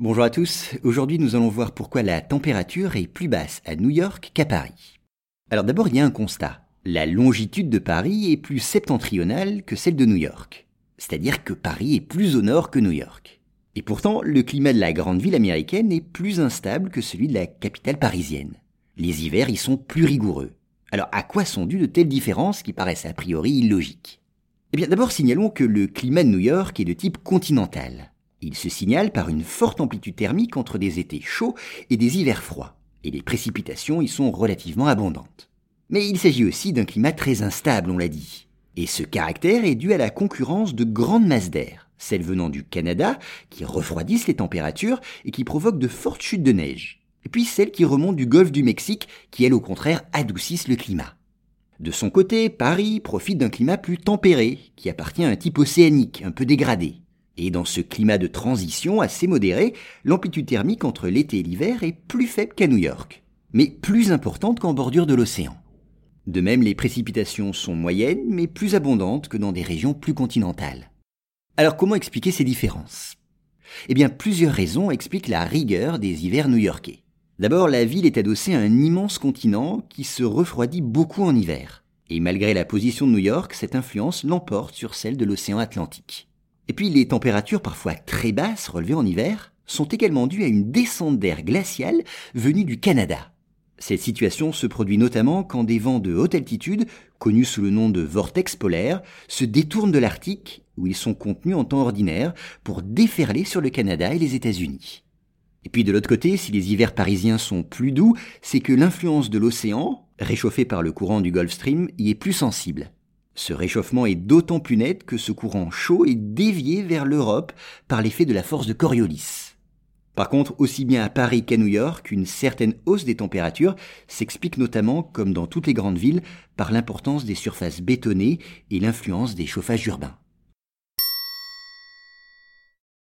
Bonjour à tous, aujourd'hui nous allons voir pourquoi la température est plus basse à New York qu'à Paris. Alors d'abord il y a un constat. La longitude de Paris est plus septentrionale que celle de New York. C'est-à-dire que Paris est plus au nord que New York. Et pourtant, le climat de la grande ville américaine est plus instable que celui de la capitale parisienne. Les hivers y sont plus rigoureux. Alors à quoi sont dues de telles différences qui paraissent a priori illogiques? Eh bien d'abord signalons que le climat de New York est de type continental. Il se signale par une forte amplitude thermique entre des étés chauds et des hivers froids, et les précipitations y sont relativement abondantes. Mais il s'agit aussi d'un climat très instable, on l'a dit. Et ce caractère est dû à la concurrence de grandes masses d'air, celles venant du Canada, qui refroidissent les températures et qui provoquent de fortes chutes de neige, et puis celles qui remontent du golfe du Mexique, qui elles au contraire adoucissent le climat. De son côté, Paris profite d'un climat plus tempéré, qui appartient à un type océanique, un peu dégradé. Et dans ce climat de transition assez modéré, l'amplitude thermique entre l'été et l'hiver est plus faible qu'à New York, mais plus importante qu'en bordure de l'océan. De même, les précipitations sont moyennes, mais plus abondantes que dans des régions plus continentales. Alors comment expliquer ces différences? Eh bien, plusieurs raisons expliquent la rigueur des hivers new-yorkais. D'abord, la ville est adossée à un immense continent qui se refroidit beaucoup en hiver. Et malgré la position de New York, cette influence l'emporte sur celle de l'océan Atlantique. Et puis les températures parfois très basses relevées en hiver sont également dues à une descente d'air glacial venue du Canada. Cette situation se produit notamment quand des vents de haute altitude, connus sous le nom de vortex polaires, se détournent de l'Arctique, où ils sont contenus en temps ordinaire, pour déferler sur le Canada et les États-Unis. Et puis de l'autre côté, si les hivers parisiens sont plus doux, c'est que l'influence de l'océan, réchauffé par le courant du Gulf Stream, y est plus sensible. Ce réchauffement est d'autant plus net que ce courant chaud est dévié vers l'Europe par l'effet de la force de Coriolis. Par contre, aussi bien à Paris qu'à New York, une certaine hausse des températures s'explique notamment, comme dans toutes les grandes villes, par l'importance des surfaces bétonnées et l'influence des chauffages urbains.